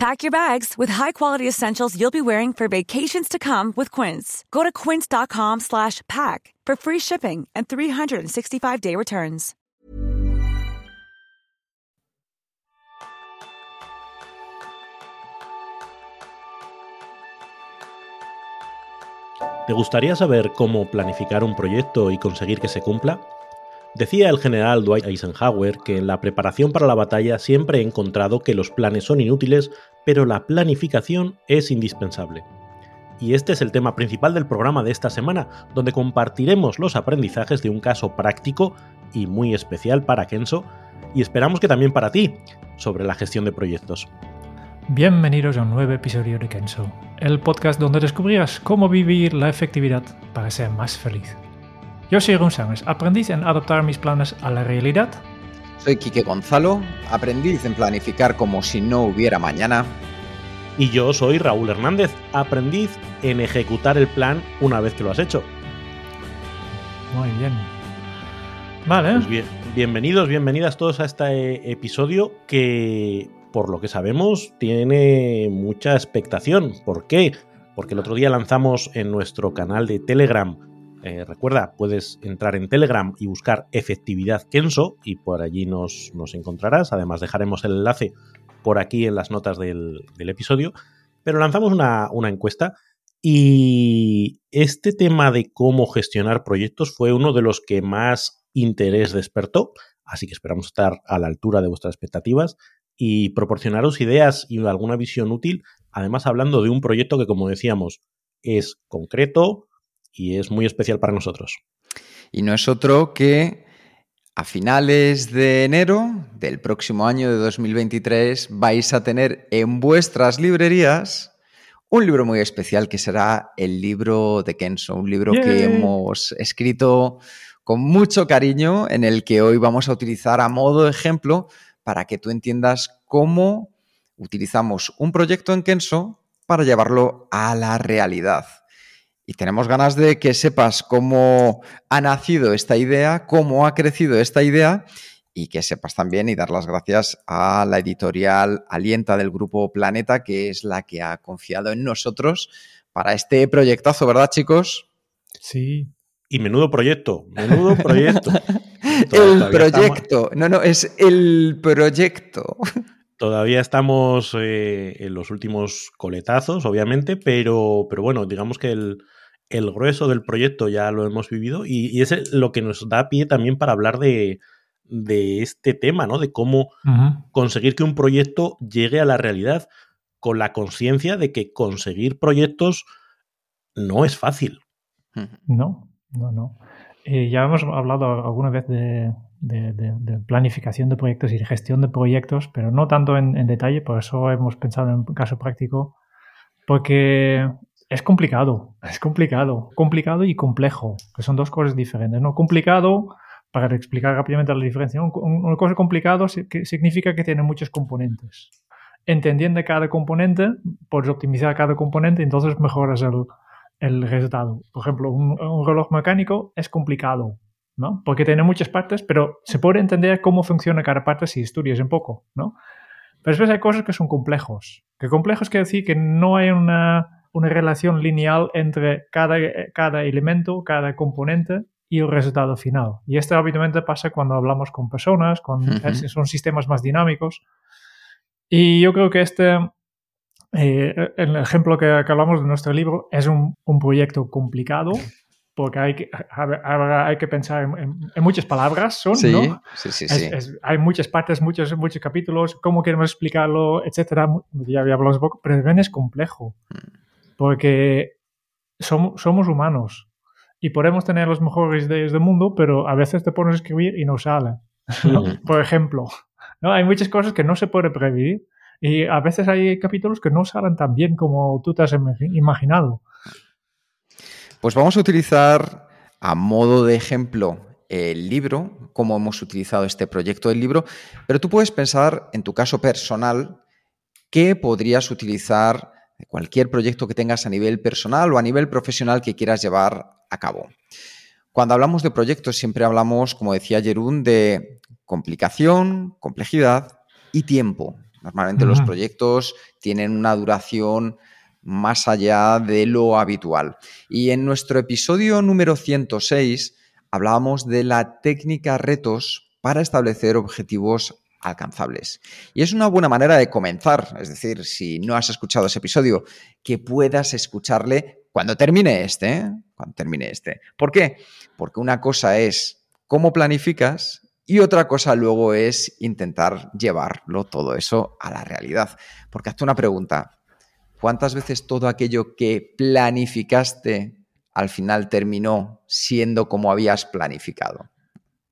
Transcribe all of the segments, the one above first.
Pack your bags with high-quality essentials you'll be wearing for vacations to come with Quince. Go to quince.com slash pack for free shipping and 365-day returns. ¿Te gustaría saber cómo planificar un proyecto y conseguir que se cumpla? Decía el general Dwight Eisenhower que en la preparación para la batalla siempre he encontrado que los planes son inútiles, pero la planificación es indispensable. Y este es el tema principal del programa de esta semana, donde compartiremos los aprendizajes de un caso práctico y muy especial para Kenso, y esperamos que también para ti, sobre la gestión de proyectos. Bienvenidos a un nuevo episodio de Kenso, el podcast donde descubrirás cómo vivir la efectividad para ser más feliz. Yo soy Sánchez, aprendiz en adaptar mis planes a la realidad. Soy Quique Gonzalo, aprendiz en planificar como si no hubiera mañana. Y yo soy Raúl Hernández, aprendiz en ejecutar el plan una vez que lo has hecho. Muy bien. Vale. Pues bien, bienvenidos, bienvenidas todos a este episodio que, por lo que sabemos, tiene mucha expectación. ¿Por qué? Porque el otro día lanzamos en nuestro canal de Telegram eh, recuerda, puedes entrar en Telegram y buscar efectividad Kenso y por allí nos, encontrarás. Además, dejaremos el enlace por aquí en las notas del, episodio. Pero lanzamos una, una, encuesta y este tema de cómo gestionar proyectos fue uno de los que más interés despertó. Así que esperamos estar a la altura de vuestras expectativas y proporcionaros ideas y alguna visión útil. Además, hablando de un proyecto que, como decíamos, es concreto, y es muy especial para nosotros. Y no es otro que a finales de enero del próximo año de 2023 vais a tener en vuestras librerías un libro muy especial que será el libro de Kenzo, un libro que hemos escrito con mucho cariño en el que hoy vamos a utilizar a modo de ejemplo para que tú entiendas cómo utilizamos un proyecto en Kenso para llevarlo a la realidad. Y tenemos ganas de que sepas cómo ha nacido esta idea, cómo ha crecido esta idea y que sepas también y dar las gracias a la editorial Alienta del Grupo Planeta, que es la que ha confiado en nosotros para este proyectazo, ¿verdad, chicos? Sí. Y menudo proyecto, menudo proyecto. el proyecto, no, no, es el proyecto. Todavía estamos eh, en los últimos coletazos, obviamente, pero, pero bueno, digamos que el, el grueso del proyecto ya lo hemos vivido y, es lo que nos da pie también para hablar de, este tema, ¿no? De cómo conseguir que un proyecto llegue a la realidad con la conciencia de que conseguir proyectos no es fácil. No, no, no. Eh, ya hemos hablado alguna vez de, planificación de proyectos y gestión de proyectos, pero no tanto en, en, detalle, por eso hemos pensado en un caso práctico, porque es complicado, es complicado, complicado y complejo, que son dos cosas diferentes, ¿no? Complicado, para explicar rápidamente la diferencia, una cosa complicado significa que tiene muchos componentes. Entendiendo cada componente, puedes optimizar cada componente, entonces mejoras el, el resultado. Por ejemplo, un, reloj mecánico es complicado, ¿no? Porque tiene muchas partes, pero se puede entender cómo funciona cada parte si estudias un poco, ¿no? Pero después hay cosas que son complejos. Que complejos quiere decir que no hay una una relación lineal entre cada, cada elemento, cada componente y el resultado final. Y esto habitualmente pasa cuando hablamos con personas, con, son sistemas más dinámicos. Y yo creo que este, eh, el ejemplo que, hablamos de nuestro libro, es un, un proyecto complicado porque hay que, hay que pensar en, muchas palabras, son, ¿no? Sí, sí, sí. hay muchas partes, muchos, muchos capítulos, cómo queremos explicarlo, etcétera. Ya hablamos un poco, pero es complejo. Mm porque somos, somos humanos y podemos tener las mejores ideas del mundo, pero a veces te pones a escribir y no sale. Por ejemplo, ¿no? hay muchas cosas que no se puede prever y a veces hay capítulos que no salen tan bien como tú te has imaginado. Pues vamos a utilizar a modo de ejemplo el libro, cómo hemos utilizado este proyecto del libro, pero tú puedes pensar en tu caso personal qué podrías utilizar de cualquier proyecto que tengas a nivel personal o a nivel profesional que quieras llevar a cabo. Cuando hablamos de proyectos siempre hablamos, como decía Jerún, de complicación, complejidad y tiempo. Normalmente los proyectos tienen una duración más allá de lo habitual. Y en nuestro episodio número 106 hablábamos de la técnica retos para establecer objetivos alcanzables. Y es una buena manera de comenzar, es decir, si no has escuchado ese episodio, que puedas escucharle cuando termine este, ¿eh? cuando termine este. ¿Por qué? Porque una cosa es cómo planificas y otra cosa luego es intentar llevarlo todo eso a la realidad. Porque hazte una pregunta, ¿cuántas veces todo aquello que planificaste al final terminó siendo como habías planificado?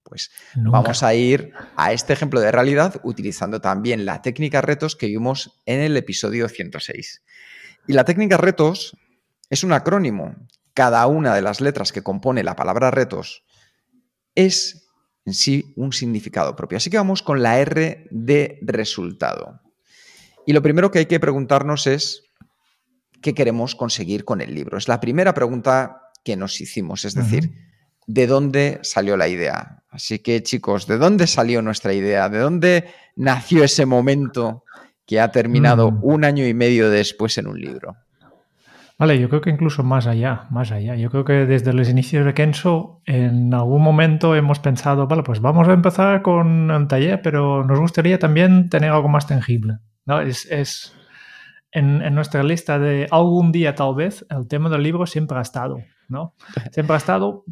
Pues vamos a ir a este ejemplo de realidad utilizando también la técnica retos que vimos en el episodio 106. Y la técnica retos es un acrónimo. Cada una de las letras que compone la palabra retos es en sí un significado propio. Así que vamos con la R de resultado. Y lo primero que hay que preguntarnos es qué queremos conseguir con el libro. Es la primera pregunta que nos hicimos, es decir, ¿de dónde salió la idea? Así que chicos, ¿de dónde salió nuestra idea? ¿De dónde nació ese momento que ha terminado mm. un año y medio después en un libro? Vale, yo creo que incluso más allá, más allá. Yo creo que desde los inicios de Kenso, en algún momento hemos pensado, vale, pues vamos a empezar con un taller, pero nos gustaría también tener algo más tangible. ¿no? Es, es en, en, nuestra lista de algún día tal vez, el tema del libro siempre ha estado, ¿no? Siempre ha estado,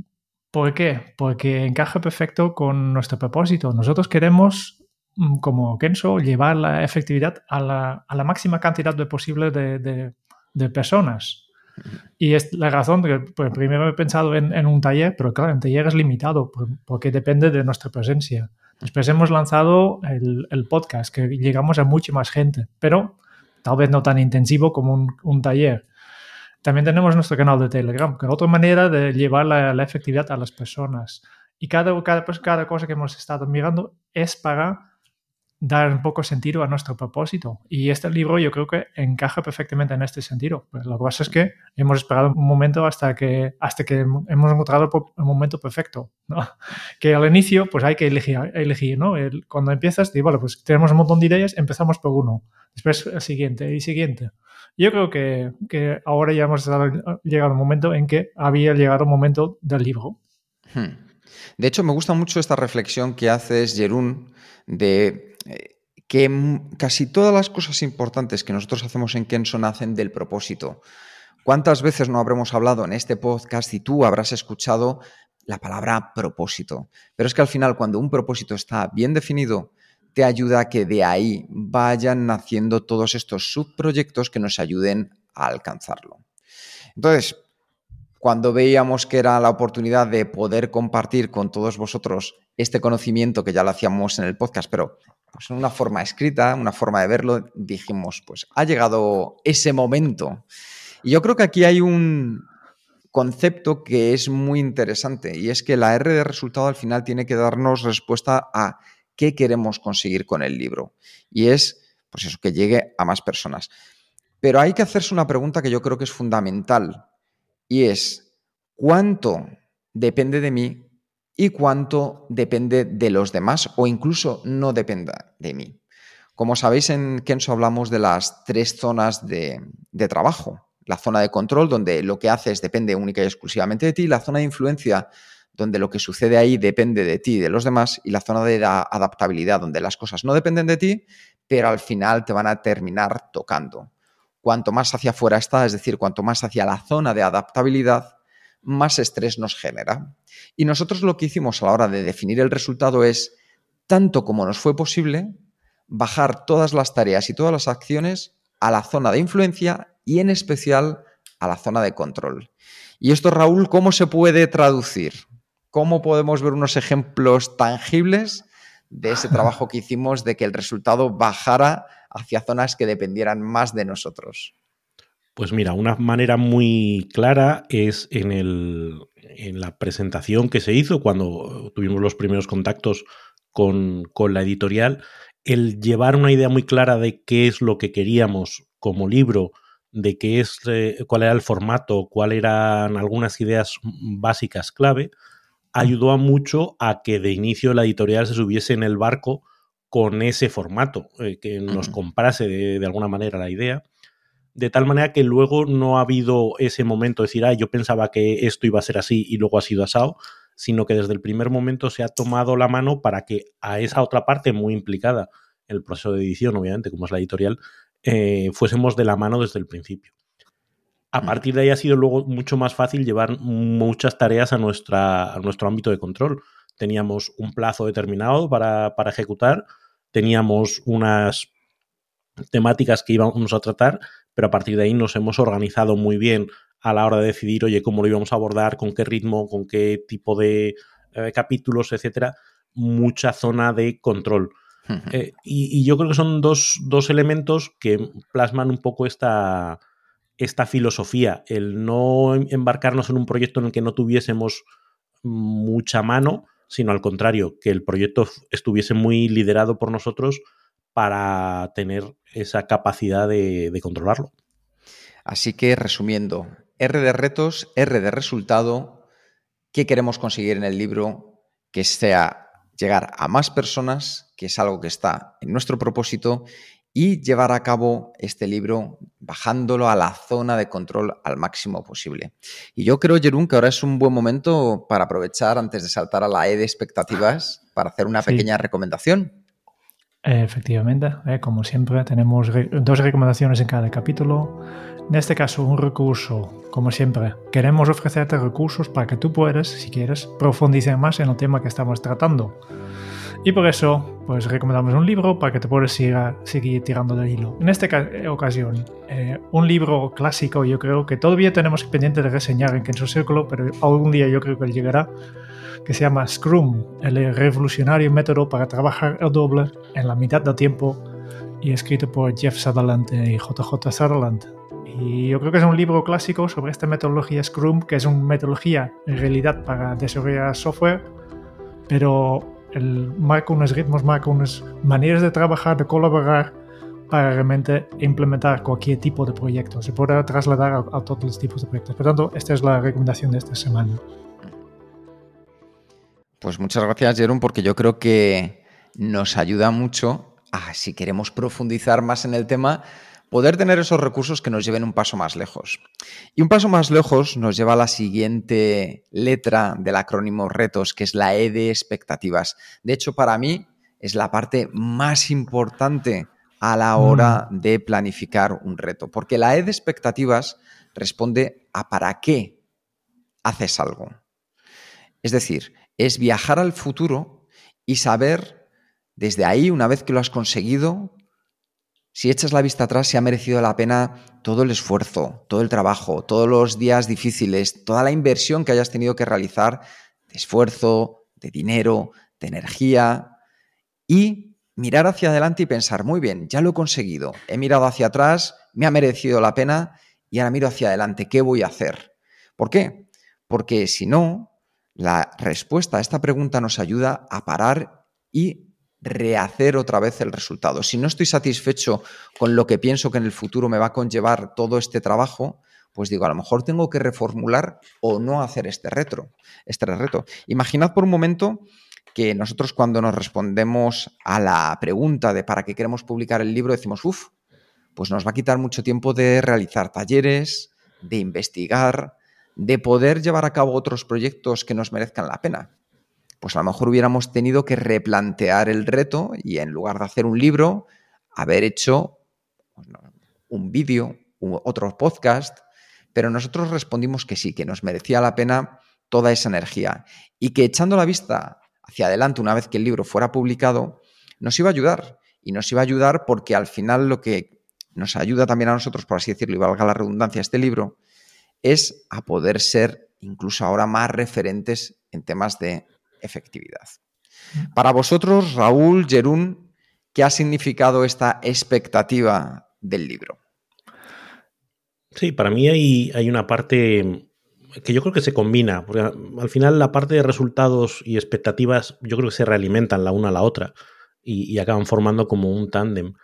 ¿Por qué? Porque encaja perfecto con nuestro propósito. Nosotros queremos, mm, como Kenso, llevar la efectividad a la, máxima cantidad de posible de, personas. Y es la razón que pues, primero he pensado en, un taller, pero claro, un taller es limitado porque depende de nuestra presencia. Después hemos lanzado el, podcast, que llegamos a mucha más gente, pero tal vez no tan intensivo como un taller. También tenemos nuestro canal de Telegram, que es otra manera de llevar la, efectividad a las personas. Y cada, cada, pues, cada cosa que hemos estado mirando es para dar un poco sentido a nuestro propósito. Y este libro yo creo que encaja perfectamente en este sentido. Pues lo que pasa es que hemos esperado un momento hasta que, hasta que hemos encontrado el momento perfecto. ¿no? Que al inicio pues hay que elegir, elegir ¿no? cuando empiezas, digo, vale, pues tenemos un montón de ideas, empezamos por uno, después el siguiente y siguiente. Yo creo que, ahora ya hemos llegado al momento en que había llegado el momento del libro. Hmm. De hecho, me gusta mucho esta reflexión que haces, Jerún, de que casi todas las cosas importantes que nosotros hacemos en Kenson nacen del propósito. ¿Cuántas veces no habremos hablado en este podcast y tú habrás escuchado la palabra propósito? Pero es que al final, cuando un propósito está bien definido, te ayuda a que de ahí vayan naciendo todos estos subproyectos que nos ayuden a alcanzarlo. Entonces, cuando veíamos que era la oportunidad de poder compartir con todos vosotros este conocimiento que ya lo hacíamos en el podcast, pero pues en una forma escrita, una forma de verlo, dijimos, pues ha llegado ese momento. Y yo creo que aquí hay un concepto que es muy interesante y es que la R de resultado al final tiene que darnos respuesta a qué queremos conseguir con el libro. Y es, pues eso, que llegue a más personas. Pero hay que hacerse una pregunta que yo creo que es fundamental y es, ¿cuánto depende de mí y cuánto depende de los demás o incluso no dependa de mí? Como sabéis, en Kenso hablamos de las tres zonas de, de trabajo. La zona de control, donde lo que haces depende única y exclusivamente de ti. La zona de influencia, donde lo que sucede ahí depende de ti y de los demás, y la zona de adaptabilidad, donde las cosas no dependen de ti, pero al final te van a terminar tocando. Cuanto más hacia afuera está, es decir, cuanto más hacia la zona de adaptabilidad, más estrés nos genera. Y nosotros lo que hicimos a la hora de definir el resultado es, tanto como nos fue posible, bajar todas las tareas y todas las acciones a la zona de influencia y en especial a la zona de control. Y esto, Raúl, ¿cómo se puede traducir? ¿Cómo podemos ver unos ejemplos tangibles de ese trabajo que hicimos de que el resultado bajara hacia zonas que dependieran más de nosotros? Pues mira, una manera muy clara es en, el, en la presentación que se hizo cuando tuvimos los primeros contactos con, con la editorial, el llevar una idea muy clara de qué es lo que queríamos como libro, de qué es, eh, cuál era el formato, cuáles eran algunas ideas básicas clave, ayudó a mucho a que de inicio la editorial se subiese en el barco con ese formato, eh, que nos comprase de, de, alguna manera la idea, de tal manera que luego no ha habido ese momento de decir, ah, yo pensaba que esto iba a ser así y luego ha sido asado, sino que desde el primer momento se ha tomado la mano para que a esa otra parte muy implicada en el proceso de edición, obviamente, como es la editorial, eh, fuésemos de la mano desde el principio. A partir de ahí ha sido luego mucho más fácil llevar muchas tareas a, nuestra, a nuestro ámbito de control. Teníamos un plazo determinado para, para ejecutar, teníamos unas temáticas que íbamos a tratar, pero a partir de ahí nos hemos organizado muy bien a la hora de decidir, oye, cómo lo íbamos a abordar, con qué ritmo, con qué tipo de eh, capítulos, etcétera. Mucha zona de control. Eh, y, y, yo creo que son dos, dos, elementos que plasman un poco esta, esta filosofía, el no embarcarnos en un proyecto en el que no tuviésemos mucha mano, sino al contrario, que el proyecto estuviese muy liderado por nosotros para tener esa capacidad de, controlarlo. Así que resumiendo, R de retos, R de resultado, ¿qué queremos conseguir en el libro? Que sea llegar a más personas, que es algo que está en nuestro propósito, y llevar a cabo este libro bajándolo a la zona de control al máximo posible. Y yo creo, Jerún, que ahora es un buen momento para aprovechar, antes de saltar a la E de expectativas, para hacer una sí. pequeña recomendación. Efectivamente, eh, como siempre, tenemos re dos recomendaciones en cada capítulo. En este caso, un recurso, como siempre, queremos ofrecerte recursos para que tú puedas, si quieres, profundizar más en el tema que estamos tratando. Y por eso, pues recomendamos un libro para que te puedas seguir, seguir tirando del hilo. En esta ocasión, eh, un libro clásico, yo creo que todavía tenemos pendiente de reseñar en Kenzo Círculo, pero algún día yo creo que llegará, que se llama Scrum, el revolucionario método para trabajar el doble en la mitad del tiempo, y escrito por Jeff Sutherland y JJ Sutherland. Y yo creo que es un libro clásico sobre esta metodología Scrum, que es una metodología en realidad para desarrollar software, pero el, marca unos ritmos, marca unas maneras de trabajar, de colaborar para realmente implementar cualquier tipo de proyecto. Se puede trasladar a, a todos los tipos de proyectos. Por tanto, esta es la recomendación de esta semana. Pues muchas gracias, Jerón, porque yo creo que nos ayuda mucho a, si queremos profundizar más en el tema, poder tener esos recursos que nos lleven un paso más lejos. Y un paso más lejos nos lleva a la siguiente letra del acrónimo retos, que es la E de expectativas. De hecho, para mí es la parte más importante a la hora mm. de planificar un reto, porque la E de expectativas responde a para qué haces algo. Es decir, es viajar al futuro y saber desde ahí, una vez que lo has conseguido, si echas la vista atrás, si ha merecido la pena todo el esfuerzo, todo el trabajo, todos los días difíciles, toda la inversión que hayas tenido que realizar de esfuerzo, de dinero, de energía y mirar hacia adelante y pensar, muy bien, ya lo he conseguido, he mirado hacia atrás, me ha merecido la pena y ahora miro hacia adelante, ¿qué voy a hacer? ¿Por qué? Porque si no, la respuesta a esta pregunta nos ayuda a parar y rehacer otra vez el resultado. Si no estoy satisfecho con lo que pienso que en el futuro me va a conllevar todo este trabajo, pues digo, a lo mejor tengo que reformular o no hacer este retro, este reto. Imaginad por un momento que nosotros cuando nos respondemos a la pregunta de para qué queremos publicar el libro decimos, uff, pues nos va a quitar mucho tiempo de realizar talleres, de investigar, de poder llevar a cabo otros proyectos que nos merezcan la pena pues a lo mejor hubiéramos tenido que replantear el reto y en lugar de hacer un libro, haber hecho un vídeo, otro podcast, pero nosotros respondimos que sí, que nos merecía la pena toda esa energía y que echando la vista hacia adelante una vez que el libro fuera publicado, nos iba a ayudar. Y nos iba a ayudar porque al final lo que nos ayuda también a nosotros, por así decirlo, y valga la redundancia, este libro, es a poder ser incluso ahora más referentes en temas de efectividad. Para vosotros, Raúl, Jerún, ¿qué ha significado esta expectativa del libro? Sí, para mí hay, una parte que yo creo que se combina, porque al final la parte de resultados y expectativas yo creo que se realimentan la una a la otra y, y acaban formando como un tándem.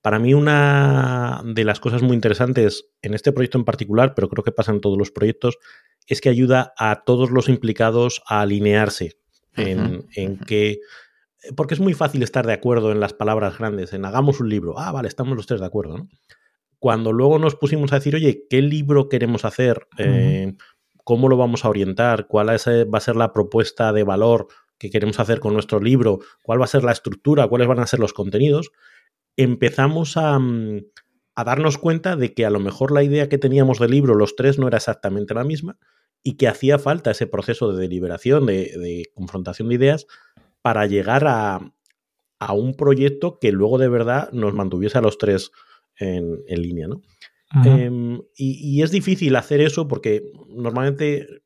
Para mí una de las cosas muy interesantes en este proyecto en particular, pero creo que pasa en todos los proyectos, es que ayuda a todos los implicados a alinearse en, en que... Porque es muy fácil estar de acuerdo en las palabras grandes, en hagamos un libro. Ah, vale, estamos los tres de acuerdo, ¿no? Cuando luego nos pusimos a decir, oye, ¿qué libro queremos hacer? Eh, ¿Cómo lo vamos a orientar? ¿Cuál eh, va a ser la propuesta de valor que queremos hacer con nuestro libro? ¿Cuál va a ser la estructura? ¿Cuáles van a ser los contenidos? empezamos mm, a, darnos cuenta de que a lo mejor la idea que teníamos del libro, los tres, no era exactamente la misma y que hacía falta ese proceso de deliberación, de, confrontación de ideas, para llegar a, un proyecto que luego de verdad nos mantuviese a los tres en, línea. ¿no? Em, y, y, es difícil hacer eso porque normalmente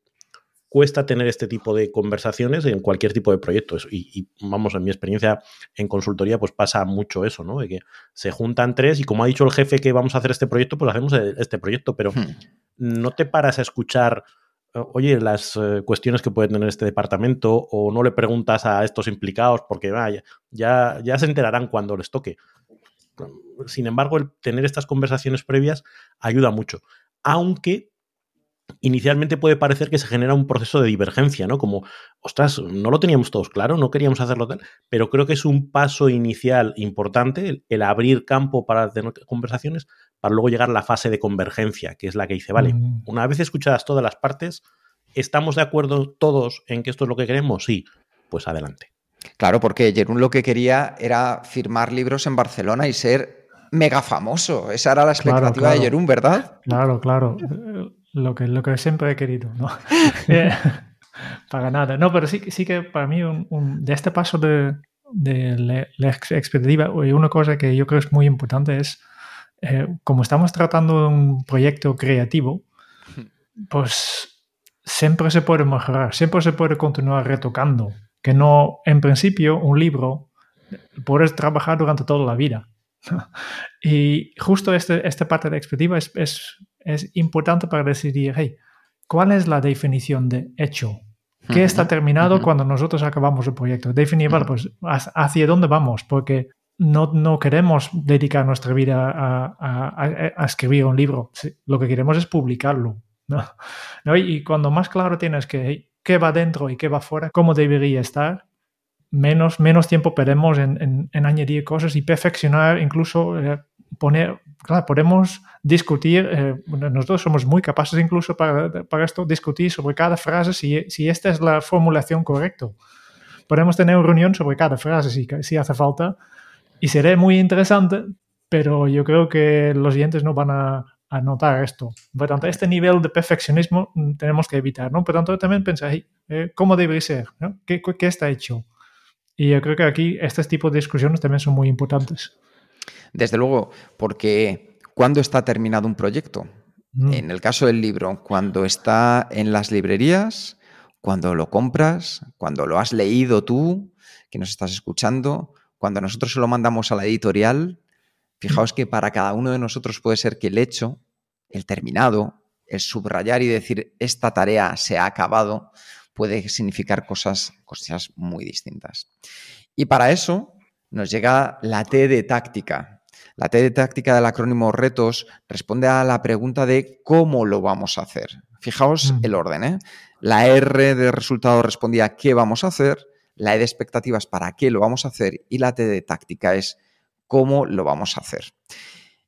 cuesta tener este tipo de conversaciones en cualquier tipo de proyecto. Y, vamos, en mi experiencia en consultoría, pues pasa mucho eso, ¿no? De que se juntan tres y como ha dicho el jefe que vamos a hacer este proyecto, pues hacemos este proyecto, pero hmm. no te paras a escuchar, oye, las eh, cuestiones que puede tener este departamento o no le preguntas a estos implicados porque ya, ya se enterarán cuando les toque. Sin embargo, el tener estas conversaciones previas ayuda mucho. Aunque inicialmente puede parecer que se genera un proceso de divergencia, ¿no? Como, ostras, no lo teníamos todos claro, no queríamos hacerlo tal, pero creo que es un paso inicial importante el, abrir campo para tener conversaciones para luego llegar a la fase de convergencia, que es la que dice, vale, mm. una vez escuchadas todas las partes, ¿estamos de acuerdo todos en que esto es lo que queremos? Sí, pues adelante. Claro, porque Jerún lo que quería era firmar libros en Barcelona y ser mega famoso. Esa era la expectativa de Jerún, ¿verdad? Claro, claro lo que, lo que siempre he querido, ¿no? Eh, para nada. No, pero sí, sí que para mí un, de este paso de, de la expectativa, una cosa que yo creo es muy importante es, eh, como estamos tratando un proyecto creativo, pues siempre se puede mejorar, siempre se puede continuar retocando, que no, en principio, un libro puedes trabajar durante toda la vida. y justo este, esta parte de expectativa es, es es importante para decidir, hey, ¿cuál es la definición de hecho? ¿Qué está terminado cuando nosotros acabamos el proyecto? Definir, pues, ¿hacia dónde vamos? Porque no, no queremos dedicar nuestra vida a, escribir un libro. Lo que queremos es publicarlo. ¿no? Y cuando más claro tienes que qué va dentro y qué va fuera, cómo debería estar, menos, menos tiempo perdemos en, añadir cosas y perfeccionar, incluso eh, poner, claro, podemos discutir, eh, nosotros somos muy capaces incluso para, esto, discutir sobre cada frase si, si, esta es la formulación correcta. Podemos tener una reunión sobre cada frase si, si hace falta y será muy interesante, pero yo creo que los oyentes no van a, notar esto. Por tanto, este nivel de perfeccionismo tenemos que evitar, ¿no? Por tanto, también pensáis, eh, ¿cómo debe ser? ¿Qué, ¿Qué, está hecho? Y yo creo que aquí este tipo de discusiones también son muy importantes. Desde luego, porque ¿cuándo está terminado un proyecto? Mm. En el caso del libro, cuando está en las librerías, cuando lo compras, cuando lo has leído tú, que nos estás escuchando, cuando nosotros se lo mandamos a la editorial, fijaos que para cada uno de nosotros puede ser que el hecho, el terminado, el subrayar y decir esta tarea se ha acabado, puede significar cosas, cosas muy distintas. Y para eso nos llega la T de táctica, la T de táctica del acrónimo retos responde a la pregunta de cómo lo vamos a hacer. Fijaos mm. el orden. ¿eh? La R de resultado respondía qué vamos a hacer, la E de expectativas para qué lo vamos a hacer y la T de táctica es cómo lo vamos a hacer.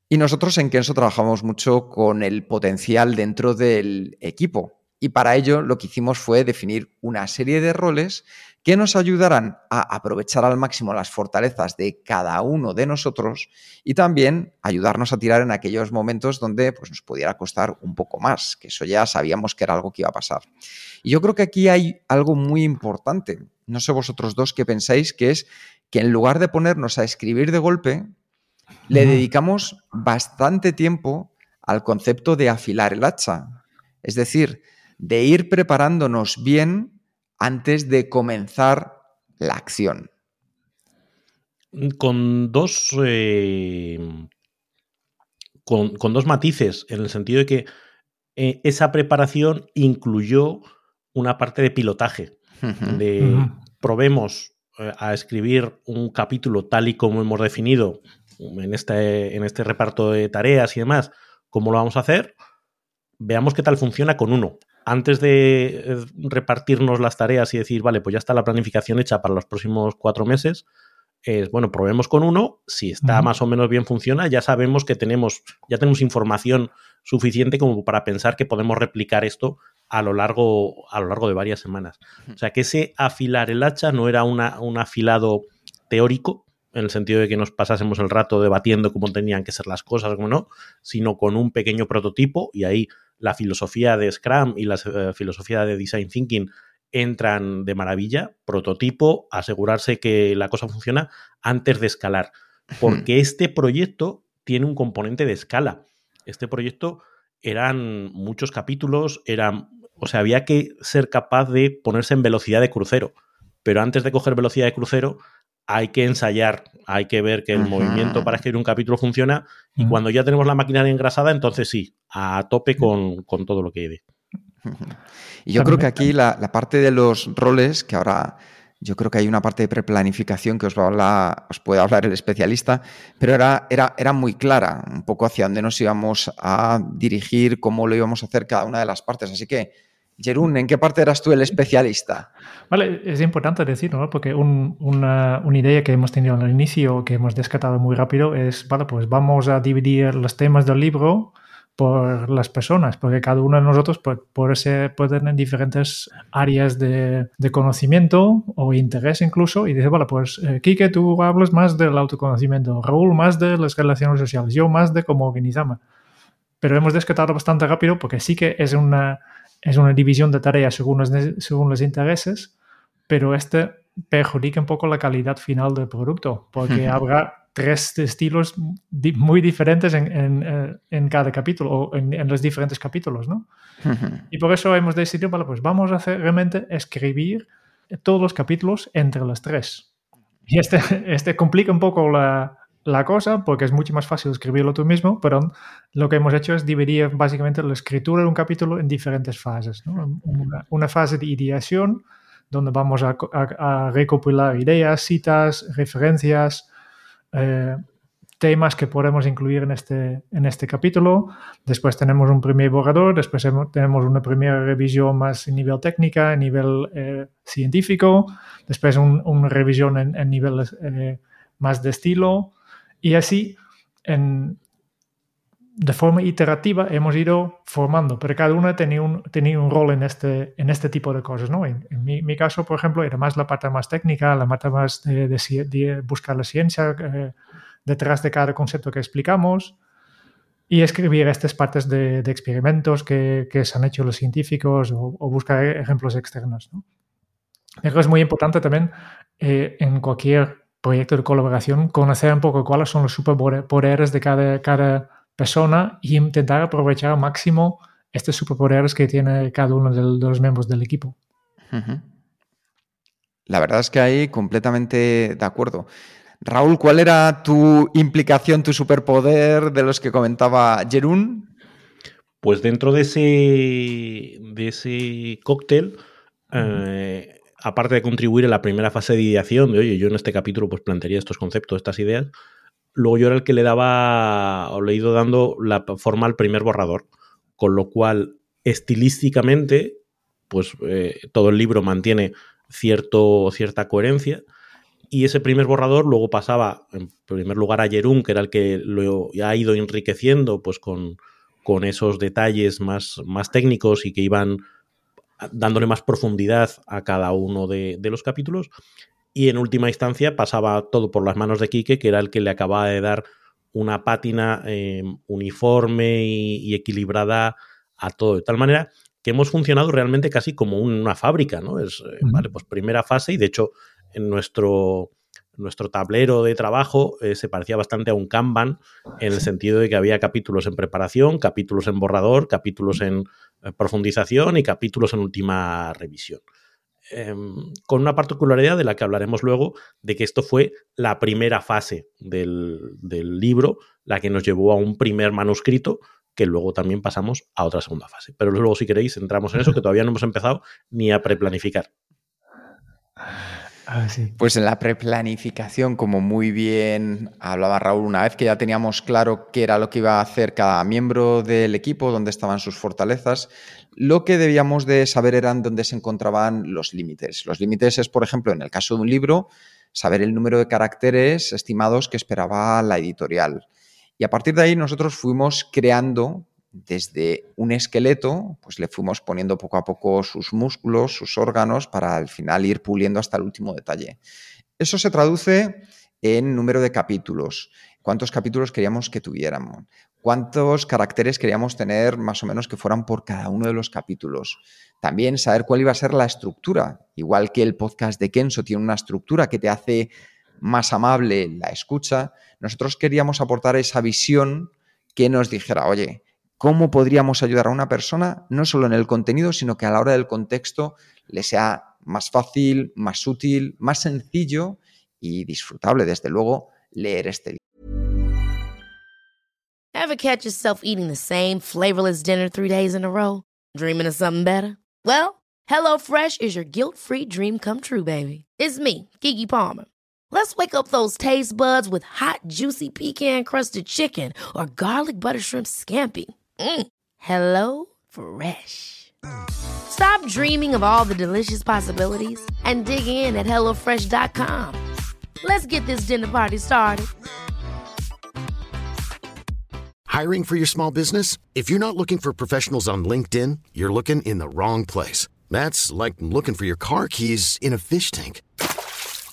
Y nosotros en Kenso trabajamos mucho con el potencial dentro del equipo. Y para ello lo que hicimos fue definir una serie de roles que nos ayudarán a aprovechar al máximo las fortalezas de cada uno de nosotros y también ayudarnos a tirar en aquellos momentos donde pues, nos pudiera costar un poco más, que eso ya sabíamos que era algo que iba a pasar. Y yo creo que aquí hay algo muy importante, no sé vosotros dos qué pensáis, que es que en lugar de ponernos a escribir de golpe, le dedicamos bastante tiempo al concepto de afilar el hacha, es decir, de ir preparándonos bien antes de comenzar la acción. Con dos, eh, con, dos matices, en el sentido de que eh, esa preparación incluyó una parte de pilotaje, de probemos eh, a escribir un capítulo tal y como hemos definido en este, en este reparto de tareas y demás, cómo lo vamos a hacer, veamos qué tal funciona con uno. Antes de eh, repartirnos las tareas y decir, vale, pues ya está la planificación hecha para los próximos cuatro meses, es, bueno, probemos con uno, si está más o menos bien funciona, ya sabemos que tenemos, ya tenemos información suficiente como para pensar que podemos replicar esto a lo largo, a lo largo de varias semanas. O sea, que ese afilar el hacha no era una, un afilado teórico, en el sentido de que nos pasásemos el rato debatiendo cómo tenían que ser las cosas, o no, sino con un pequeño prototipo y ahí la filosofía de Scrum y la eh, filosofía de Design Thinking entran de maravilla, prototipo, asegurarse que la cosa funciona antes de escalar, porque este proyecto tiene un componente de escala. Este proyecto eran muchos capítulos, eran, o sea, había que ser capaz de ponerse en velocidad de crucero, pero antes de coger velocidad de crucero hay que ensayar, hay que ver que el movimiento para escribir un capítulo funciona y cuando ya tenemos la maquinaria engrasada, entonces sí, a tope con, con todo lo que hay. Y yo creo que aquí la, parte de los roles, que ahora yo creo que hay una parte de preplanificación que os, va a hablar, os puede hablar el especialista, pero era, era, era muy clara, un poco hacia dónde nos íbamos a dirigir, cómo lo íbamos a hacer cada una de las partes. Así que, Jerún, ¿en qué parte eras tú el especialista? Vale, es importante decir, ¿no? Porque una, una, idea que hemos tenido al inicio, que hemos descartado muy rápido, es, vale, pues vamos a dividir los temas del libro por las personas, porque cada uno de nosotros puede, puede, tener diferentes áreas de, conocimiento o interés incluso, y dice, bueno, pues eh, Kike, tú hablas más del autoconocimiento, Raúl más de las relaciones sociales, yo más de cómo organizamos. Pero hemos descartado bastante rápido porque sí que es una, es una división de tareas según los, según los intereses, pero este perjudica un poco la calidad final del producto, porque habrá tres estilos muy diferentes en, eh, en, cada capítulo o en, los diferentes capítulos, ¿no? Y por eso hemos decidido, vale, pues vamos a hacer realmente escribir todos los capítulos entre los tres. Y este, este complica un poco la, la cosa porque es mucho más fácil escribirlo tú mismo, pero lo que hemos hecho es dividir básicamente la escritura de un capítulo en diferentes fases. Una, fase de ideación, donde vamos a, a recopilar ideas, citas, referencias, eh, temas que podemos incluir en este, en este capítulo. Después tenemos un primer borrador, después tenemos una primera revisión más en nivel técnica, en nivel eh, científico, después una revisión en, nivel eh, más de estilo y así en, de forma iterativa hemos ido formando, pero cada uno tenía un, tenía un rol en este, en este tipo de cosas. ¿no? En, mi, caso, por ejemplo, era más la parte más técnica, la parte más de, buscar la ciencia eh, detrás de cada concepto que explicamos y escribir estas partes de, experimentos que, que, se han hecho los científicos o, buscar ejemplos externos. ¿no? es muy importante también eh, en cualquier proyecto de colaboración conocer un poco cuáles son los superpoderes de cada, cada persona y intentar aprovechar al máximo estos superpoderes que tiene cada uno de, los miembros del equipo. La verdad es que ahí completamente de acuerdo. Raúl, ¿cuál era tu implicación, tu superpoder de los que comentaba Jerún? Pues dentro de ese, de ese cóctel, eh, aparte de contribuir en la primera fase de ideación, de oye, yo en este capítulo pues plantearía estos conceptos, estas ideas, Luego yo era el que le daba, o le he ido dando la forma al primer borrador, con lo cual estilísticamente, pues eh, todo el libro mantiene cierto, cierta coherencia. Y ese primer borrador luego pasaba, en primer lugar, a Jerún, que era el que lo ha ido enriqueciendo pues con, con esos detalles más, más técnicos y que iban dándole más profundidad a cada uno de, de los capítulos y en última instancia pasaba todo por las manos de Quique, que era el que le acababa de dar una pátina eh, uniforme y, equilibrada a todo, de tal manera que hemos funcionado realmente casi como una fábrica, ¿no? Es, eh, vale, pues primera fase y de hecho en nuestro, nuestro tablero de trabajo eh, se parecía bastante a un Kanban en el sentido de que había capítulos en preparación, capítulos en borrador, capítulos en profundización y capítulos en última revisión. em, con una particularidad de la que hablaremos luego, de que esto fue la primera fase del, del libro, la que nos llevó a un primer manuscrito, que luego también pasamos a otra segunda fase. Pero luego, si queréis, entramos en eso, que todavía no hemos empezado ni a preplanificar. Pues en la preplanificación, como muy bien hablaba Raúl, una vez que ya teníamos claro qué era lo que iba a hacer cada miembro del equipo, dónde estaban sus fortalezas, lo que debíamos de saber eran dónde se encontraban los límites. Los límites es, por ejemplo, en el caso de un libro, saber el número de caracteres estimados que esperaba la editorial. Y a partir de ahí nosotros fuimos creando desde un esqueleto, pues le fuimos poniendo poco a poco sus músculos, sus órganos, para al final ir puliendo hasta el último detalle. Eso se traduce en número de capítulos, cuántos capítulos queríamos que tuviéramos, cuántos caracteres queríamos tener más o menos que fueran por cada uno de los capítulos. También saber cuál iba a ser la estructura, igual que el podcast de Kenso tiene una estructura que te hace más amable la escucha, nosotros queríamos aportar esa visión que nos dijera, oye, cómo podríamos ayudar a una persona, no solo en el contenido, sino que a la hora del contexto le sea más fácil, más útil, más sencillo y disfrutable, desde luego, leer este libro. Ever catch yourself eating the same flavorless dinner three days in a row? Dreaming of something better? Well, HelloFresh is your guilt-free dream come true, baby. It's me, Kiki Palmer. Let's wake up those taste buds with hot, juicy pecan-crusted chicken or garlic butter shrimp scampi. Mm. Hello Fresh. Stop dreaming of all the delicious possibilities and dig in at HelloFresh.com. Let's get this dinner party started. Hiring for your small business? If you're not looking for professionals on LinkedIn, you're looking in the wrong place. That's like looking for your car keys in a fish tank.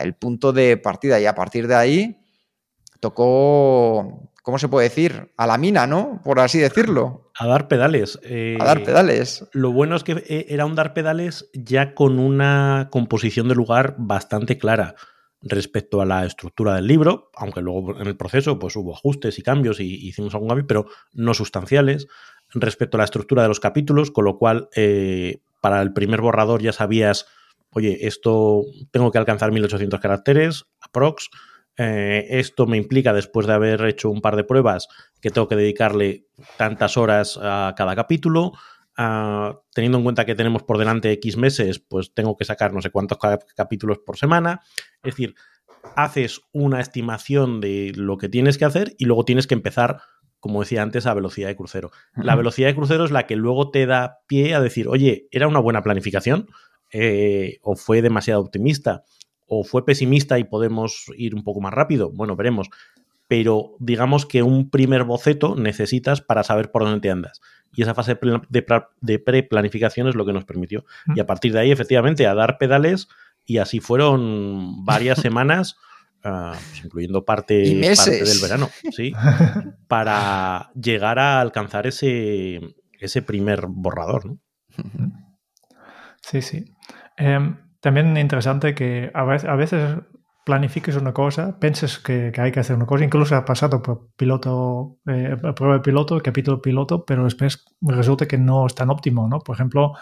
el punto de partida. Y a partir de ahí tocó, ¿cómo se puede decir? A la mina, ¿no? Por así decirlo. A dar pedales. Eh, a dar pedales. Lo bueno es que eh, era un dar pedales ya con una composición de lugar bastante clara respecto a la estructura del libro, aunque luego en el proceso pues hubo ajustes y cambios y hicimos algún cambio, pero no sustanciales, respecto a la estructura de los capítulos, con lo cual eh, para el primer borrador ya sabías oye, esto tengo que alcanzar 1800 caracteres, aprox. Eh, esto me implica, después de haber hecho un par de pruebas, que tengo que dedicarle tantas horas a cada capítulo. Ah, teniendo en cuenta que tenemos por delante X meses, pues tengo que sacar no sé cuántos capítulos por semana. Es decir, haces una estimación de lo que tienes que hacer y luego tienes que empezar, como decía antes, a velocidad de crucero. La velocidad de crucero es la que luego te da pie a decir, oye, era una buena planificación, eh, o fue demasiado optimista o fue pesimista y podemos ir un poco más rápido. Bueno, veremos. Pero digamos que un primer boceto necesitas para saber por dónde te andas. Y esa fase de pre-planificación es lo que nos permitió. Y a partir de ahí, efectivamente, a dar pedales y así fueron varias semanas. Uh, pues incluyendo parte, parte, del verano, ¿sí? para llegar a alcanzar ese, ese primer borrador, ¿no? Sí, sí. Em, también interesante que a veces, a veces planifiques una cosa, penses que, hay que hacer una cosa, incluso ha pasado por piloto, eh, prueba de piloto, capítulo piloto, pero después resulta que no es tan óptimo, ¿no? Por ejemplo,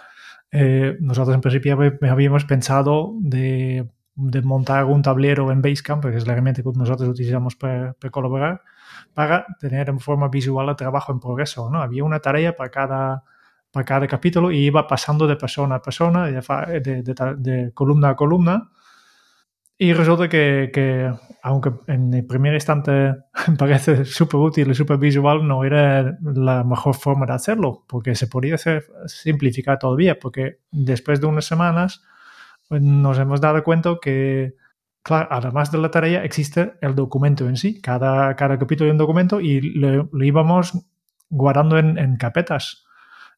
eh, nosotros en principio habíamos pensado de, montar un tablero en Basecamp, que es la herramienta que nosotros utilizamos para, para, colaborar, para tener en forma visual el trabajo en progreso, ¿no? Había una tarea para cada para cada capítulo y iba pasando de persona a persona, de, de, columna a columna. Y resulta que, que, aunque en el primer instante parece súper útil y súper visual, no era la mejor forma de hacerlo, porque se podía hacer, simplificar todavía, porque después de unas semanas pues, nos hemos dado cuenta que, claro, además de la tarea, existe el documento en sí. Cada, cada capítulo hay un documento y lo, íbamos guardando en, en carpetas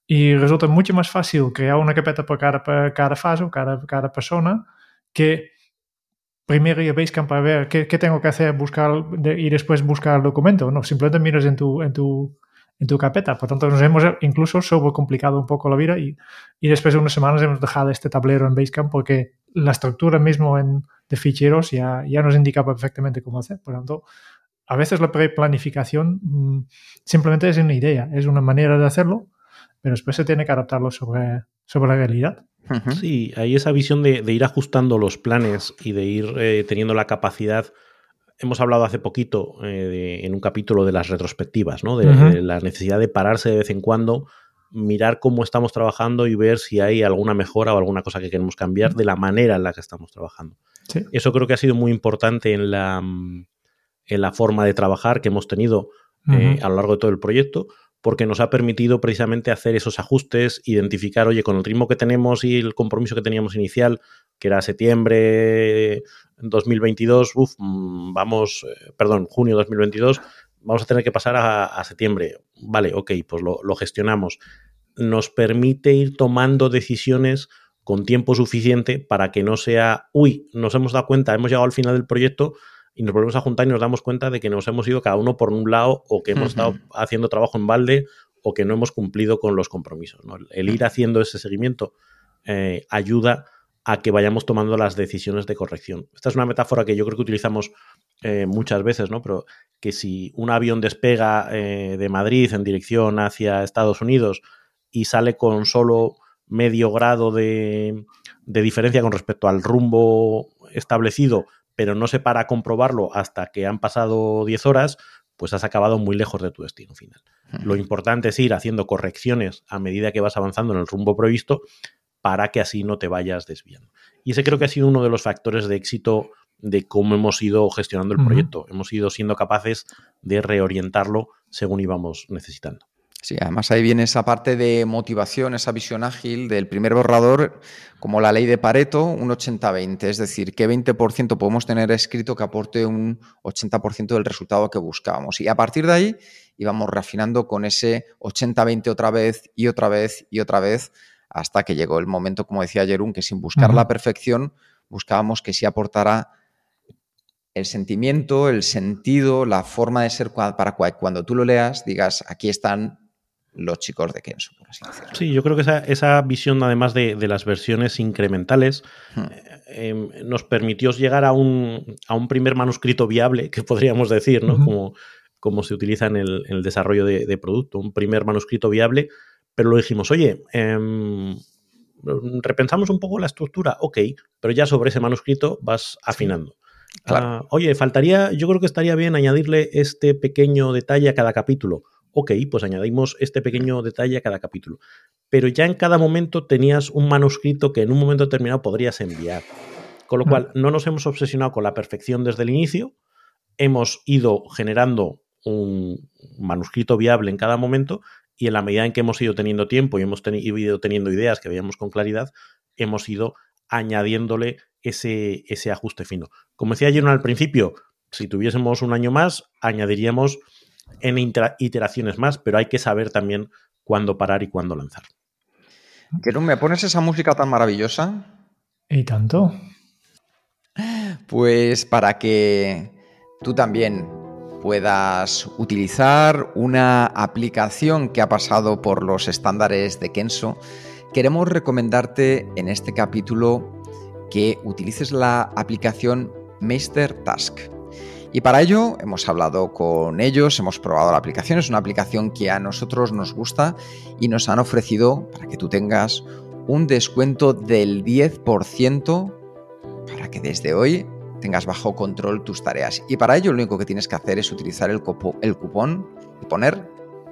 y resulta mucho más fácil crear una carpeta para cada, cada fase, cada, cada persona, que primero ir a Basecamp para ver qué, tengo que hacer buscar y después buscar el documento. No, simplemente miras en tu, en tu, en tu carpeta. Por tanto, nos hemos incluso sobrecomplicado un poco la vida y, y después de unas semanas hemos dejado este tablero en Basecamp porque la estructura mismo en, de ficheros ya, ya nos indica perfectamente cómo hacer. Por tanto, a veces la preplanificación mm, simplemente es una idea, es una manera de hacerlo, pero después se tiene que adaptarlo sobre, sobre la realidad. Sí, hay esa visión de, ir ajustando los planes y de ir eh, teniendo la capacidad. Hemos hablado hace poquito eh, en un capítulo de las retrospectivas, ¿no? De, la necesidad de pararse de vez en cuando, mirar cómo estamos trabajando y ver si hay alguna mejora o alguna cosa que queremos cambiar de la manera en la que estamos trabajando. Eso creo que ha sido muy importante en la, mm, en la forma de trabajar que hemos tenido eh, a lo largo de todo el proyecto, porque nos ha permitido precisamente hacer esos ajustes, identificar, oye, con el ritmo que tenemos y el compromiso que teníamos inicial, que era septiembre 2022, uf, mm, vamos, eh, perdón, junio 2022, vamos a tener que pasar a, septiembre. Vale, ok, pues lo, gestionamos. Nos permite ir tomando decisiones con tiempo suficiente para que no sea, uy, nos hemos dado cuenta, hemos llegado al final del proyecto, y nos volvemos a juntar y nos damos cuenta de que nos hemos ido cada uno por un lado o que hemos estado haciendo trabajo en balde o que no hemos cumplido con los compromisos. El ir haciendo ese seguimiento eh, ayuda a que vayamos tomando las decisiones de corrección. Esta es una metáfora que yo creo que utilizamos eh, muchas veces, ¿no? Pero que si un avión despega eh, de Madrid en dirección hacia Estados Unidos y sale con solo medio grado de, de diferencia con respecto al rumbo establecido, pero no se para a comprobarlo hasta que han pasado 10 horas, pues has acabado muy lejos de tu destino final. Lo importante es ir haciendo correcciones a medida que vas avanzando en el rumbo previsto para que así no te vayas desviando. Y ese creo que ha sido uno de los factores de éxito de cómo hemos ido gestionando el proyecto. Hemos ido siendo capaces de reorientarlo según íbamos necesitando. Sí, además ahí viene esa parte de motivación, esa visión ágil del primer borrador, como la ley de Pareto, un 80-20, es decir, qué 20% podemos tener escrito que aporte un 80% del resultado que buscábamos. Y a partir de ahí íbamos refinando con ese 80-20 otra vez y otra vez y otra vez, hasta que llegó el momento, como decía Jerún, que sin buscar la perfección, buscábamos que sí aportara el sentimiento, el sentido, la forma de ser para cuando tú lo leas digas, aquí están los chicos de Kenso, por así decirlo. Sí, yo creo que esa, visión, además de, las versiones incrementales, hmm. eh, em, nos permitió llegar a un, primer manuscrito viable, que podríamos decir, ¿no? como, como, se utiliza en el, desarrollo de, producto, un primer manuscrito viable, pero lo dijimos, oye, em, repensamos un poco la estructura, ok, pero ya sobre ese manuscrito vas afinando. Ah, oye, faltaría, yo creo que estaría bien añadirle este pequeño detalle a cada capítulo ok, pues añadimos este pequeño detalle a cada capítulo. Pero ya en cada momento tenías un manuscrito que en un momento determinado podrías enviar. Con lo cual, no nos hemos obsesionado con la perfección desde el inicio, hemos ido generando un manuscrito viable en cada momento y en la medida en que hemos ido teniendo tiempo y hemos ido teniendo ideas que veíamos con claridad, hemos ido añadiéndole ese, ese ajuste fino. Como decía yo al principio, si tuviésemos un año más, añadiríamos en iteraciones más, pero hay que saber también cuándo parar y cuándo lanzar. ¿Que me pones esa música tan maravillosa? ¿Y tanto? Pues para que tú también puedas utilizar una aplicación que ha pasado por los estándares de Kenso, queremos recomendarte en este capítulo que utilices la aplicación Meister Task. Y para ello hemos hablado con ellos, hemos probado la aplicación, es una aplicación que a nosotros nos gusta y nos han ofrecido para que tú tengas un descuento del 10% para que desde hoy tengas bajo control tus tareas. Y para ello lo único que tienes que hacer es utilizar el, cupón y poner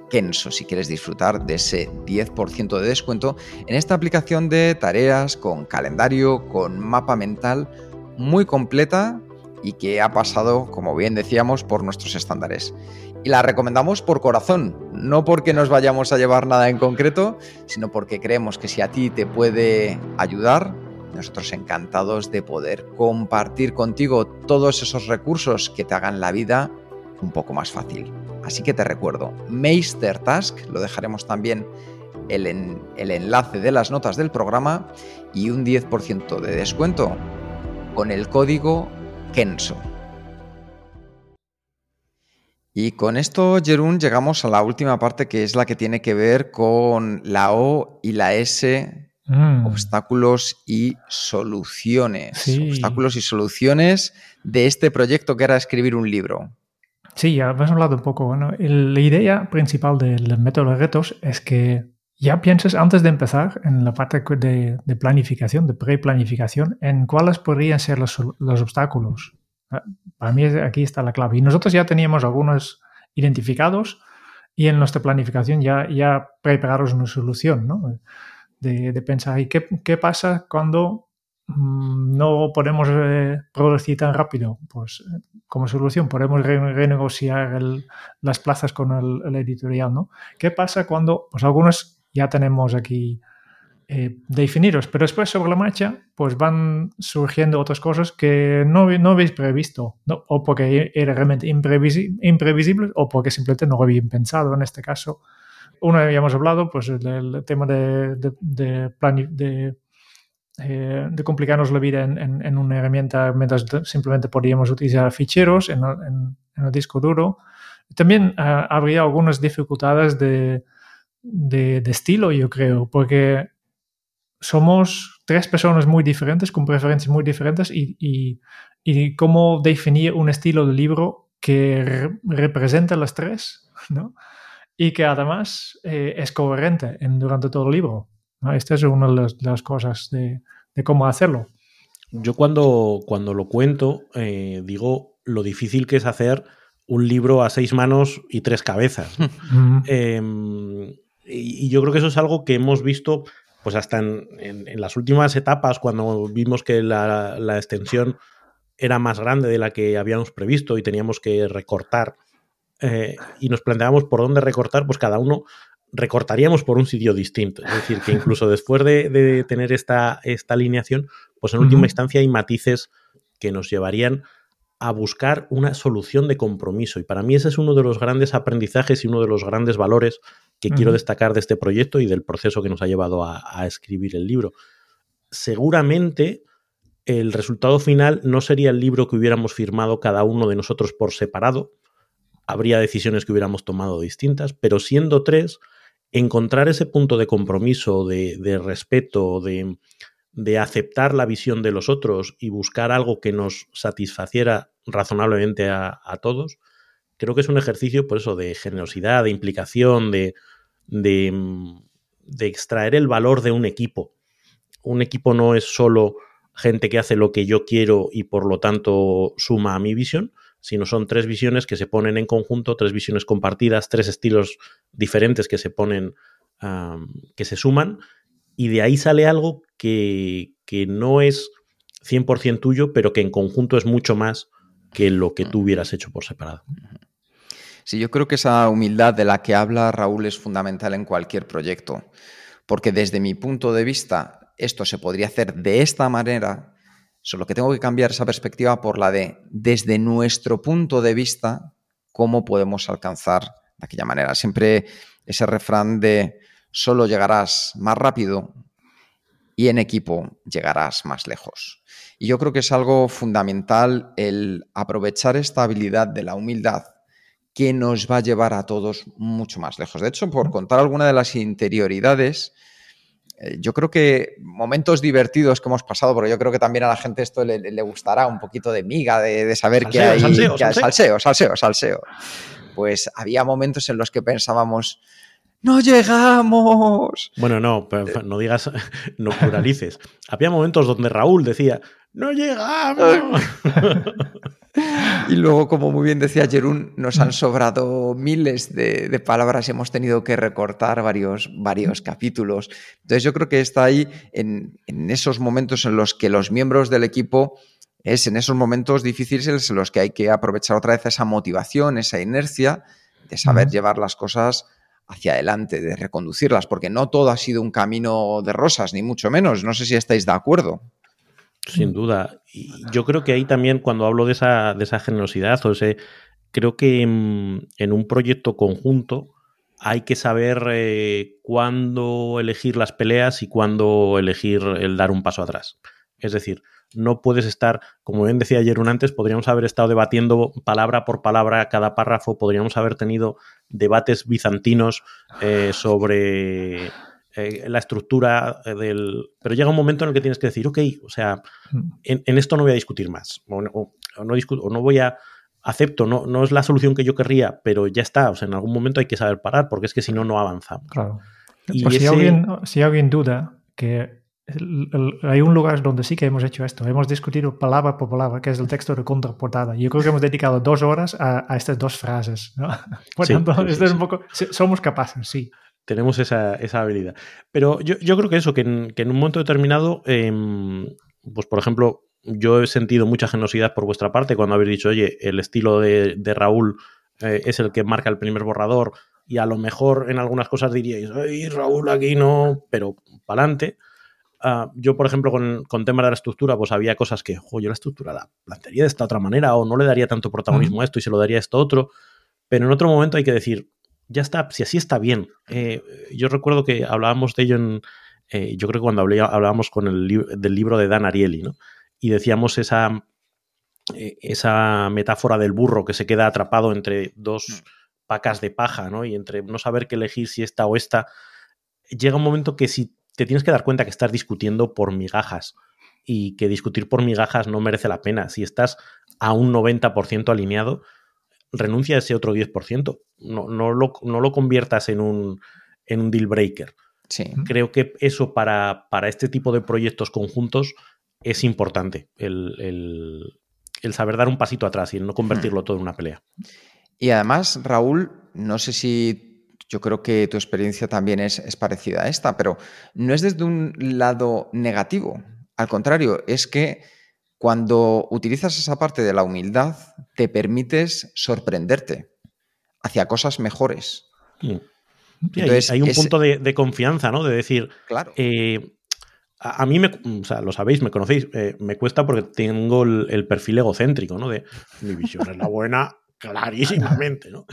Kenso si quieres disfrutar de ese 10% de descuento en esta aplicación de tareas con calendario, con mapa mental muy completa y que ha pasado, como bien decíamos, por nuestros estándares. Y la recomendamos por corazón, no porque nos vayamos a llevar nada en concreto, sino porque creemos que si a ti te puede ayudar, nosotros encantados de poder compartir contigo todos esos recursos que te hagan la vida un poco más fácil. Así que te recuerdo, Meister Task, lo dejaremos también el, el enlace de las notas del programa y un 10% de descuento con el código Kenso. Y con esto, Jerún, llegamos a la última parte que es la que tiene que ver con la O y la S, mm. obstáculos y soluciones. Obstáculos y soluciones de este proyecto que era escribir un libro. Sí, ya hemos hablado un poco. la idea principal del método de retos es que ya pienses antes de empezar en la parte de, planificación, de pre-planificación, en cuáles podrían ser los, los obstáculos para mí aquí está la clave. Y nosotros ya teníamos algunos identificados y en nuestra planificación ya, ya preparamos una solución, ¿no? De, pensar, ¿y qué, qué, pasa cuando mm, no podemos eh, producir tan rápido? Pues como solución podemos renegociar las plazas con el, editorial, ¿no? ¿Qué pasa cuando, pues algunos ya tenemos aquí eh, definiros, pero después sobre la marcha pues van surgiendo otras cosas que no, no habéis previsto, o porque era realmente imprevisible, o porque simplemente no habían pensado en este caso. Uno habíamos hablado, pues el, tema de, de, de, eh, de, complicarnos la vida en, una herramienta mientras simplemente podíamos utilizar ficheros en, el disco duro. También ah, habría algunas dificultades de, de, estilo, yo creo, porque somos tres personas muy diferentes, con preferencias muy diferentes y, cómo definir un estilo de libro que representa las tres, ¿no? Y que además eh, es coherente en, durante todo el libro. Esta es una de las, cosas de, cómo hacerlo. Yo cuando, cuando lo cuento, eh, digo lo difícil que es hacer un libro a seis manos y tres cabezas. y, yo creo que eso es algo que hemos visto pues hasta en, las últimas etapas, cuando vimos que la, extensión era más grande de la que habíamos previsto y teníamos que recortar eh, y nos planteábamos por dónde recortar, pues cada uno recortaríamos por un sitio distinto. Es decir, que incluso después de, tener esta, esta, alineación, pues en última instancia hay matices que nos llevarían a buscar una solución de compromiso. Y para mí ese es uno de los grandes aprendizajes y uno de los grandes valores que quiero destacar de este proyecto y del proceso que nos ha llevado a, escribir el libro. Seguramente el resultado final no sería el libro que hubiéramos firmado cada uno de nosotros por separado. Habría decisiones que hubiéramos tomado distintas, pero siendo tres, encontrar ese punto de compromiso, de, respeto, de, de, aceptar la visión de los otros y buscar algo que nos satisfaciera razonablemente a, a todos, creo que es un ejercicio, por eso, de generosidad, de implicación, de, de, extraer el valor de un equipo. Un equipo no es solo gente que hace lo que yo quiero y por lo tanto suma a mi visión, sino son tres visiones que se ponen en conjunto, tres visiones compartidas, tres estilos diferentes que se ponen, que se suman, y de ahí sale algo que, que no es 100% tuyo, pero que en conjunto es mucho más que lo que tú hubieras hecho por separado. Sí, yo creo que esa humildad de la que habla Raúl es fundamental en cualquier proyecto, porque desde mi punto de vista esto se podría hacer de esta manera, solo que tengo que cambiar esa perspectiva por la de desde nuestro punto de vista, cómo podemos alcanzar de aquella manera. Siempre ese refrán de solo llegarás más rápido y en equipo llegarás más lejos. Y yo creo que es algo fundamental el aprovechar esta habilidad de la humildad que nos va a llevar a todos mucho más lejos. De hecho, por contar alguna de las interioridades, eh, yo creo que momentos divertidos que hemos pasado, porque yo creo que también a la gente esto le, gustará un poquito de miga, de, saber que hay salseo, salseo, salseo, salseo. Pues había momentos en los que pensábamos, ¡No llegamos! Bueno, no, no digas, no pluralices. Había momentos donde Raúl decía, ¡No llegamos! y luego, como muy bien decía Jerún, nos han sobrado miles de, palabras y hemos tenido que recortar varios, varios capítulos. Entonces yo creo que está ahí en, en esos momentos en los que los miembros del equipo es en esos momentos difíciles en los que hay que aprovechar otra vez esa motivación, esa inercia de saber llevar las cosas hacia adelante, de reconducirlas, porque no todo ha sido un camino de rosas, ni mucho menos. No sé si estáis de acuerdo. Sin duda. Y yo creo que ahí también, cuando hablo de esa, de esa generosidad, o creo que en, un proyecto conjunto hay que saber eh, cuándo elegir las peleas y cuándo elegir el dar un paso atrás. Es decir, no puedes estar, como bien decía ayer un antes, podríamos haber estado debatiendo palabra por palabra cada párrafo, podríamos haber tenido debates bizantinos eh, sobre eh, la estructura del... Pero llega un momento en el que tienes que decir, ok, o sea, mm. en, esto no voy a discutir más, o, no, discuto, o no voy a acepto, no, no es la solución que yo querría, pero ya está, o sea, en algún momento hay que saber parar, porque es que si no, no avanzamos. Claro. Y pues si, alguien, si alguien duda que hay un lugar donde sí que hemos hecho esto, hemos discutido palabra por palabra, que es el texto de contraportada. Yo creo que hemos dedicado dos horas a, estas dos frases. ¿no? Por tanto, esto es un poco, somos capaces, sí. Tenemos esa, esa habilidad. Pero yo, yo, creo que eso, que en, que en un momento determinado, eh, pues por ejemplo, yo he sentido mucha generosidad por vuestra parte cuando habéis dicho, oye, el estilo de, Raúl eh, es el que marca el primer borrador y a lo mejor en algunas cosas diríais, ay, Raúl aquí no, pero para adelante. Ah, yo, por ejemplo, con, con temas de la estructura, pues había cosas que, jo, yo la estructura la plantearía de esta otra manera o no le daría tanto protagonismo a esto y se lo daría a esto otro. Pero en otro momento hay que decir, ya está, si así está bien. Eh, yo recuerdo que hablábamos de ello en, eh, yo creo que cuando hablábamos con el del libro de Dan Ariely, ¿no? y decíamos esa, eh, esa metáfora del burro que se queda atrapado entre dos mm. pacas de paja, ¿no? Y entre no saber qué elegir si esta o esta, llega un momento que si te tienes que dar cuenta que estás discutiendo por migajas y que discutir por migajas no merece la pena. Si estás a un 90% alineado, renuncia a ese otro 10%. No, no, lo, no lo conviertas en un, en un deal breaker. Sí. Creo que eso para, para este tipo de proyectos conjuntos es importante el, saber dar un pasito atrás y no convertirlo hmm. todo en una pelea. Y además, Raúl, no sé si yo creo que tu experiencia también es, es, parecida a esta, pero no es desde un lado negativo. Al contrario, es que cuando utilizas esa parte de la humildad, te permites sorprenderte hacia cosas mejores. Hay, un punto de, confianza, ¿no? De decir, claro. Eh, a, mí, me, o sea, lo sabéis, me conocéis, eh, me cuesta porque tengo el, perfil egocéntrico, ¿no? De mi visión es la buena, clarísimamente, ¿no?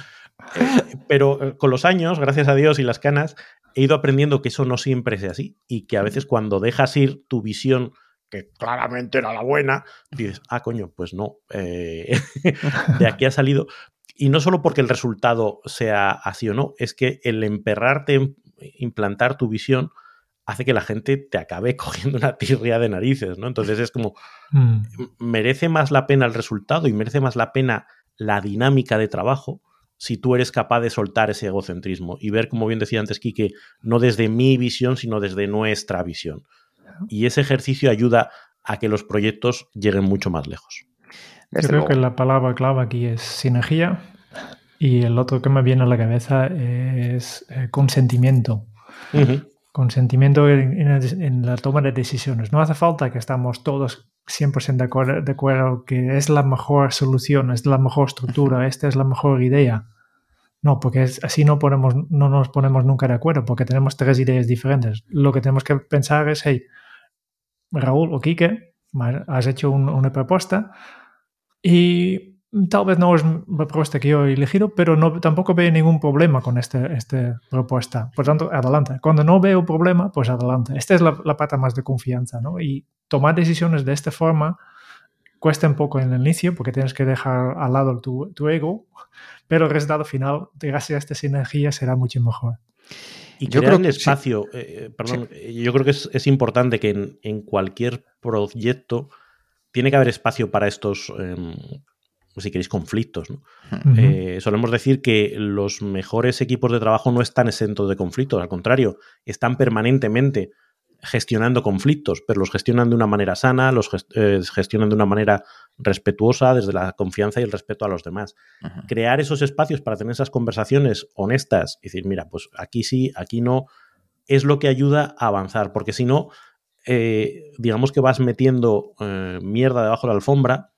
Eh, pero eh, con los años, gracias a Dios y las canas, he ido aprendiendo que eso no siempre es así y que a veces cuando dejas ir tu visión, que claramente era la buena, dices, ah, coño, pues no, de aquí ha salido. Y no solo porque el resultado sea así o no, es que el emperrarte, implantar tu visión, hace que la gente te acabe cogiendo una tirria de narices, ¿no? Entonces es como, mm. merece más la pena el resultado y merece más la pena la dinámica de trabajo si tú eres capaz de soltar ese egocentrismo y ver, como bien decía antes Quique, no desde mi visión, sino desde nuestra visión. Y ese ejercicio ayuda a que los proyectos lleguen mucho más lejos. Yo creo que la palabra clave aquí es sinergia y el otro que me viene a la cabeza es eh, consentimiento consentimiento en, en, la toma de decisiones. No hace falta que estamos todos 100% de acuerdo, de acuerdo que es la mejor solución, es la mejor estructura, esta es la mejor idea. No, porque así no, ponemos, no nos ponemos nunca de acuerdo, porque tenemos tres ideas diferentes. Lo que tenemos que pensar es, hey, Raúl o Quique, has hecho una propuesta y tal vez no es la propuesta que yo he elegido, pero no, tampoco veo ningún problema con este, esta propuesta. Por tanto, adelante. Cuando no veo problema, pues adelante. Esta es la, la, pata más de confianza, ¿no? Y tomar decisiones de esta forma cuesta un poco en el inicio porque tienes que dejar al lado tu, tu ego, pero el resultado final, gracias a esta sinergia, será mucho mejor. Y yo creo que espacio, eh, eh, perdón, yo creo que es, es importante que en, en, cualquier proyecto tiene que haber espacio para estos em, si queréis, conflictos. Eh, solemos decir que los mejores equipos de trabajo no están exentos de conflictos, al contrario, están permanentemente gestionando conflictos, pero los gestionan de una manera sana, los eh, gestionan de una manera respetuosa, desde la confianza y el respeto a los demás. Crear esos espacios para tener esas conversaciones honestas y decir, mira, pues aquí sí, aquí no, es lo que ayuda a avanzar, porque si no, eh, digamos que vas metiendo mierda debajo de la alfombra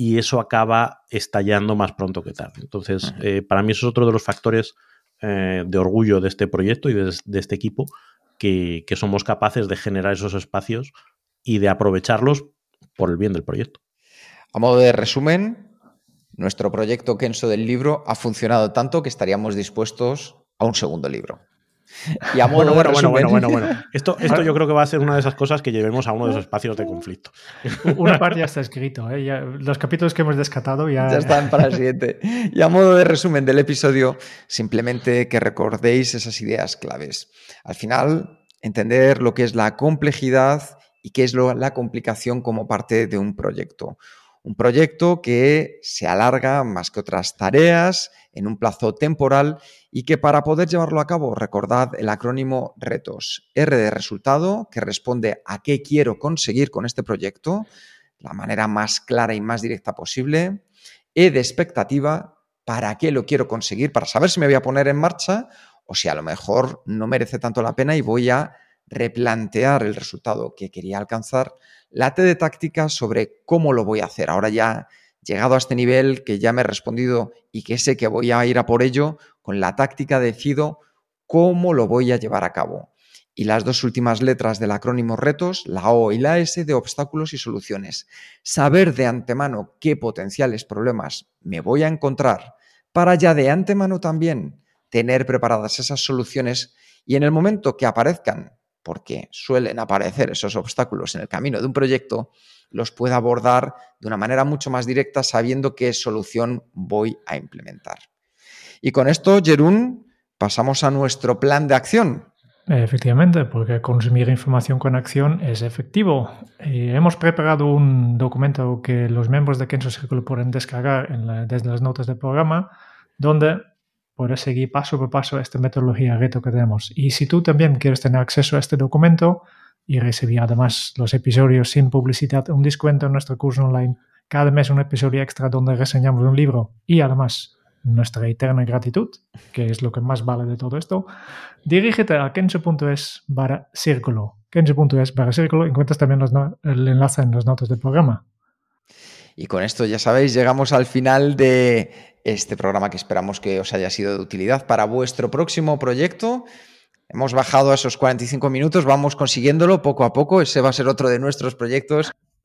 y eso acaba estallando más pronto que tarde. Entonces, eh, para mí eso es otro de los factores eh, de orgullo de este proyecto y de, este equipo, que, somos capaces de generar esos espacios y de aprovecharlos por el bien del proyecto. A modo de resumen, nuestro proyecto Kenso del libro ha funcionado tanto que estaríamos dispuestos a un segundo libro. Y a modo Bueno, de bueno, bueno, resumen- bueno, bueno, bueno. Esto, esto yo creo que va a ser una de esas cosas que llevemos a uno de esos espacios de conflicto. Una parte ya está escrito. ¿eh? Ya- los capítulos que hemos descatado ya, Ya están para el siguiente. Y a modo de resumen del episodio, simplemente que recordéis esas ideas claves. Al final, entender lo que es la complejidad y qué es lo- la complicación como parte de un proyecto. Un proyecto que se alarga más que otras tareas en un plazo temporal y que para poder llevarlo a cabo, recordad el acrónimo RETOS. R de resultado, que responde a qué quiero conseguir con este proyecto, la manera más clara y más directa posible. E de expectativa, para qué lo quiero conseguir, para saber si me voy a poner en marcha o si a lo mejor no merece tanto la pena y voy a replantear el resultado que quería alcanzar. La T de táctica sobre cómo lo voy a hacer. Ahora ya llegado a este nivel que ya me he respondido y que sé que voy a ir a por ello, con la táctica decido cómo lo voy a llevar a cabo. Y las dos últimas letras del acrónimo retos, la O y la S de obstáculos y soluciones. Saber de antemano qué potenciales problemas me voy a encontrar para ya de antemano también tener preparadas esas soluciones y en el momento que aparezcan, porque suelen aparecer esos obstáculos en el camino de un proyecto, los pueda abordar de una manera mucho más directa sabiendo qué solución voy a implementar. Y con esto, Jerún, pasamos a nuestro plan de acción. Efectivamente, porque consumir información con acción es efectivo. Y hemos preparado un documento que los miembros de Kenso Círculo pueden descargar en la- desde las notas del programa, donde puedes seguir paso por paso esta metodología reto que tenemos. Y si tú también quieres tener acceso a este documento y recibir además los episodios sin publicidad, un descuento en nuestro curso online, cada mes un episodio extra donde reseñamos un libro y además nuestra eterna gratitud, que es lo que más vale de todo esto, dirígete a kenso.es barra círculo. Kenso.es barra círculo. Encuentras también el enlace en las notas del programa. Y con esto, ya sabéis, llegamos al final de este programa que esperamos que os haya sido de utilidad para vuestro próximo proyecto. Hemos bajado a esos 45 minutos, vamos consiguiéndolo poco a poco. Ese va a ser otro de nuestros proyectos.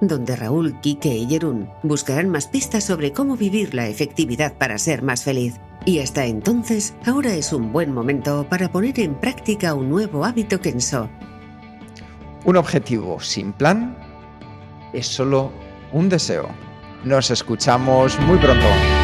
donde Raúl, Quique y Jerún buscarán más pistas sobre cómo vivir la efectividad para ser más feliz. Y hasta entonces, ahora es un buen momento para poner en práctica un nuevo hábito Kenso. Un objetivo sin plan es solo un deseo. Nos escuchamos muy pronto.